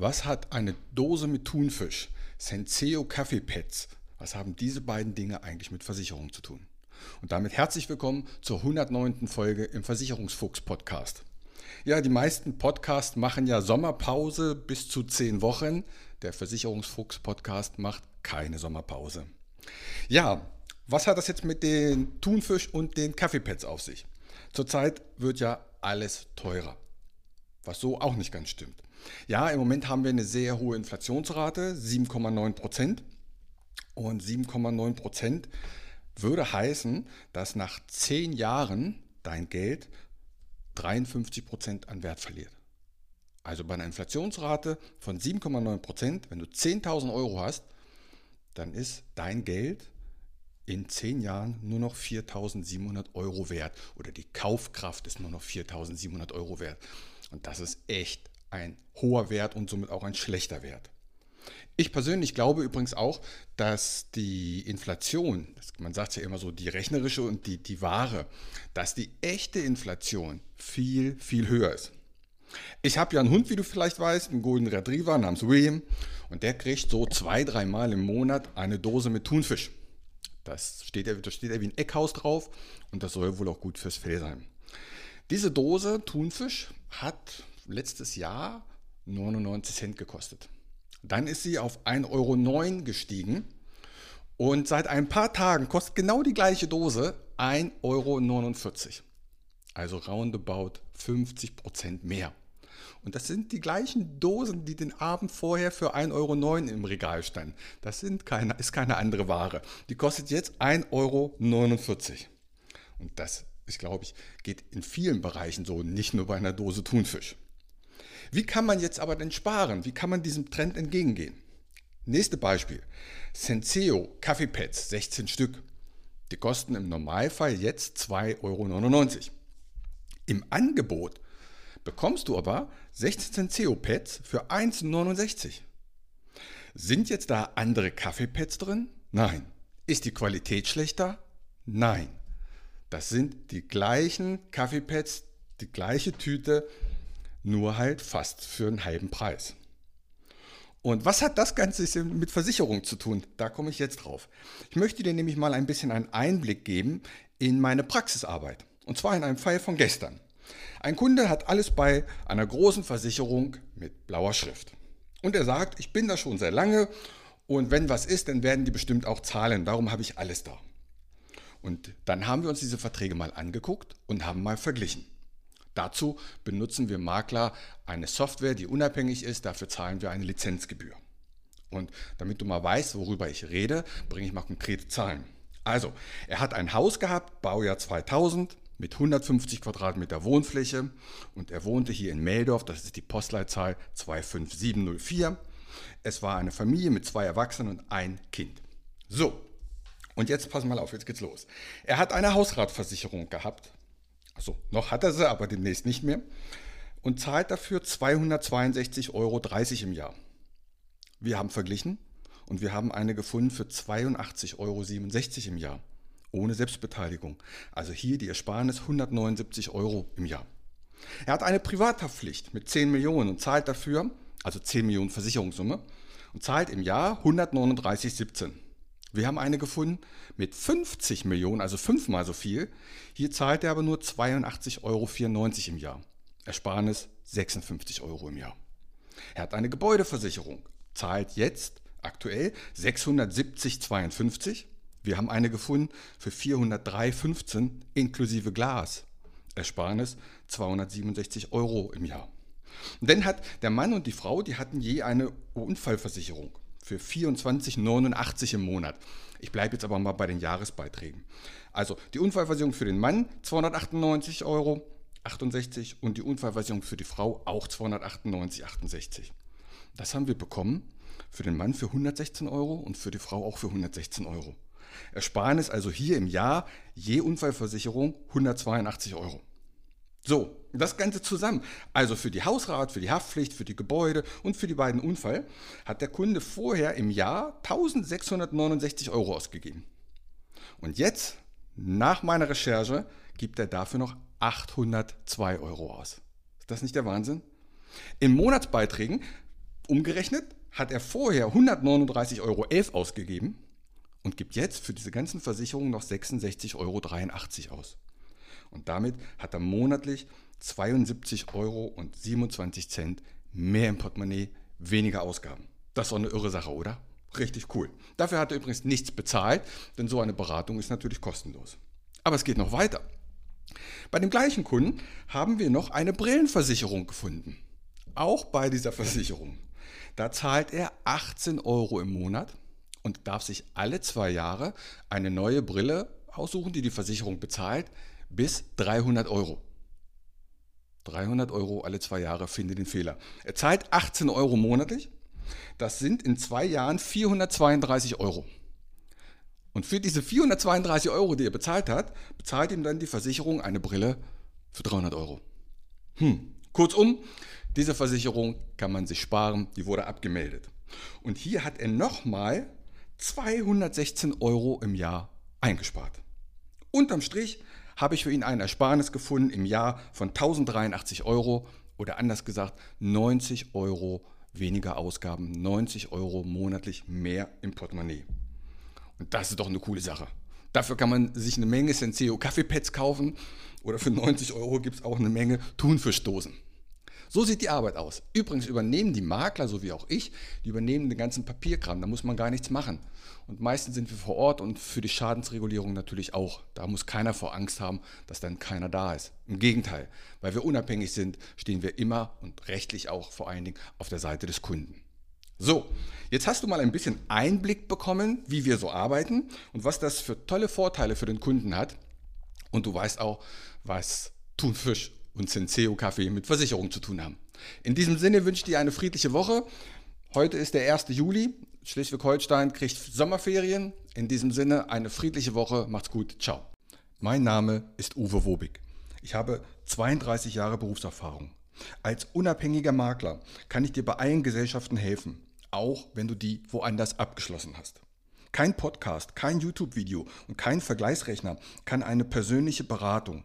Was hat eine Dose mit Thunfisch, Senseo Kaffeepads, was haben diese beiden Dinge eigentlich mit Versicherung zu tun? Und damit herzlich willkommen zur 109. Folge im Versicherungsfuchs Podcast. Ja, die meisten Podcasts machen ja Sommerpause bis zu 10 Wochen. Der Versicherungsfuchs Podcast macht keine Sommerpause. Ja, was hat das jetzt mit den Thunfisch und den Kaffeepads auf sich? Zurzeit wird ja alles teurer, was so auch nicht ganz stimmt. Ja, im Moment haben wir eine sehr hohe Inflationsrate, 7,9 Prozent. Und 7,9 Prozent würde heißen, dass nach 10 Jahren dein Geld 53 Prozent an Wert verliert. Also bei einer Inflationsrate von 7,9 Prozent, wenn du 10.000 Euro hast, dann ist dein Geld in 10 Jahren nur noch 4.700 Euro wert oder die Kaufkraft ist nur noch 4.700 Euro wert. Und das ist echt ein hoher Wert und somit auch ein schlechter Wert. Ich persönlich glaube übrigens auch, dass die Inflation, man sagt ja immer so, die rechnerische und die, die wahre, dass die echte Inflation viel, viel höher ist. Ich habe ja einen Hund, wie du vielleicht weißt, einen Golden Retriever namens William und der kriegt so zwei, dreimal im Monat eine Dose mit Thunfisch. Das steht da steht wie ein Eckhaus drauf und das soll wohl auch gut fürs Fell sein. Diese Dose Thunfisch hat letztes Jahr 99 Cent gekostet. Dann ist sie auf 1,09 Euro gestiegen und seit ein paar Tagen kostet genau die gleiche Dose 1,49 Euro. Also roundabout 50 Prozent mehr. Und das sind die gleichen Dosen, die den Abend vorher für 1,09 Euro im Regal standen. Das sind keine, ist keine andere Ware. Die kostet jetzt 1,49 Euro. Und das, ich glaube ich, geht in vielen Bereichen so, nicht nur bei einer Dose Thunfisch. Wie kann man jetzt aber denn sparen? Wie kann man diesem Trend entgegengehen? Nächste Beispiel. Senseo Kaffeepads, 16 Stück. Die kosten im Normalfall jetzt 2,99 Euro. Im Angebot bekommst du aber 16 Senseo Pads für 1,69 Euro. Sind jetzt da andere Kaffeepads drin? Nein. Ist die Qualität schlechter? Nein. Das sind die gleichen Kaffeepads, die gleiche Tüte, nur halt fast für einen halben Preis. Und was hat das Ganze mit Versicherung zu tun? Da komme ich jetzt drauf. Ich möchte dir nämlich mal ein bisschen einen Einblick geben in meine Praxisarbeit. Und zwar in einem Fall von gestern. Ein Kunde hat alles bei einer großen Versicherung mit blauer Schrift. Und er sagt, ich bin da schon sehr lange und wenn was ist, dann werden die bestimmt auch zahlen. Darum habe ich alles da. Und dann haben wir uns diese Verträge mal angeguckt und haben mal verglichen. Dazu benutzen wir Makler eine Software, die unabhängig ist. Dafür zahlen wir eine Lizenzgebühr. Und damit du mal weißt, worüber ich rede, bringe ich mal konkrete Zahlen. Also, er hat ein Haus gehabt, Baujahr 2000, mit 150 Quadratmeter Wohnfläche und er wohnte hier in Meldorf, das ist die Postleitzahl 25704. Es war eine Familie mit zwei Erwachsenen und ein Kind. So, und jetzt pass mal auf, jetzt geht's los. Er hat eine Hausratversicherung gehabt also noch hat er sie, aber demnächst nicht mehr. Und zahlt dafür 262,30 Euro im Jahr. Wir haben verglichen und wir haben eine gefunden für 82,67 Euro im Jahr. Ohne Selbstbeteiligung. Also hier die Ersparnis 179 Euro im Jahr. Er hat eine Privathaftpflicht mit 10 Millionen und zahlt dafür, also 10 Millionen Versicherungssumme, und zahlt im Jahr 139,17. Wir haben eine gefunden mit 50 Millionen, also fünfmal so viel. Hier zahlt er aber nur 82,94 Euro im Jahr. Ersparnis 56 Euro im Jahr. Er hat eine Gebäudeversicherung, zahlt jetzt aktuell 670,52. Wir haben eine gefunden für 403,15 inklusive Glas. Ersparnis 267 Euro im Jahr. Und dann hat der Mann und die Frau, die hatten je eine Unfallversicherung für 24,89 im Monat. Ich bleibe jetzt aber mal bei den Jahresbeiträgen. Also die Unfallversicherung für den Mann 298 Euro 68 und die Unfallversicherung für die Frau auch 298,68. Das haben wir bekommen für den Mann für 116 Euro und für die Frau auch für 116 Euro. Ersparnis also hier im Jahr je Unfallversicherung 182 Euro. So, das Ganze zusammen, also für die Hausrat, für die Haftpflicht, für die Gebäude und für die beiden Unfall, hat der Kunde vorher im Jahr 1669 Euro ausgegeben. Und jetzt, nach meiner Recherche, gibt er dafür noch 802 Euro aus. Ist das nicht der Wahnsinn? In Monatsbeiträgen umgerechnet hat er vorher 139,11 Euro ausgegeben und gibt jetzt für diese ganzen Versicherungen noch 66,83 Euro aus. Und damit hat er monatlich 72,27 Euro mehr im Portemonnaie, weniger Ausgaben. Das ist doch eine irre Sache, oder? Richtig cool. Dafür hat er übrigens nichts bezahlt, denn so eine Beratung ist natürlich kostenlos. Aber es geht noch weiter. Bei dem gleichen Kunden haben wir noch eine Brillenversicherung gefunden. Auch bei dieser Versicherung. Da zahlt er 18 Euro im Monat und darf sich alle zwei Jahre eine neue Brille aussuchen, die die Versicherung bezahlt, bis 300 Euro. 300 Euro alle zwei Jahre, finde den Fehler. Er zahlt 18 Euro monatlich. Das sind in zwei Jahren 432 Euro. Und für diese 432 Euro, die er bezahlt hat, bezahlt ihm dann die Versicherung eine Brille für 300 Euro. Hm. Kurzum, diese Versicherung kann man sich sparen, die wurde abgemeldet. Und hier hat er nochmal 216 Euro im Jahr eingespart. Unterm Strich habe ich für ihn ein Ersparnis gefunden im Jahr von 1083 Euro oder anders gesagt 90 Euro weniger Ausgaben, 90 Euro monatlich mehr im Portemonnaie. Und das ist doch eine coole Sache. Dafür kann man sich eine Menge Senseo Kaffeepads kaufen oder für 90 Euro gibt es auch eine Menge Thunfischdosen. So sieht die Arbeit aus. Übrigens übernehmen die Makler, so wie auch ich, die übernehmen den ganzen Papierkram. Da muss man gar nichts machen. Und meistens sind wir vor Ort und für die Schadensregulierung natürlich auch. Da muss keiner vor Angst haben, dass dann keiner da ist. Im Gegenteil, weil wir unabhängig sind, stehen wir immer und rechtlich auch vor allen Dingen auf der Seite des Kunden. So, jetzt hast du mal ein bisschen Einblick bekommen, wie wir so arbeiten und was das für tolle Vorteile für den Kunden hat. Und du weißt auch, was Thunfisch und Senseo Kaffee mit Versicherung zu tun haben. In diesem Sinne wünsche ich dir eine friedliche Woche. Heute ist der 1. Juli. Schleswig-Holstein kriegt Sommerferien. In diesem Sinne eine friedliche Woche. Macht's gut. Ciao. Mein Name ist Uwe Wobig. Ich habe 32 Jahre Berufserfahrung. Als unabhängiger Makler kann ich dir bei allen Gesellschaften helfen, auch wenn du die woanders abgeschlossen hast. Kein Podcast, kein YouTube-Video und kein Vergleichsrechner kann eine persönliche Beratung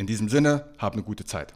In diesem Sinne, hab eine gute Zeit.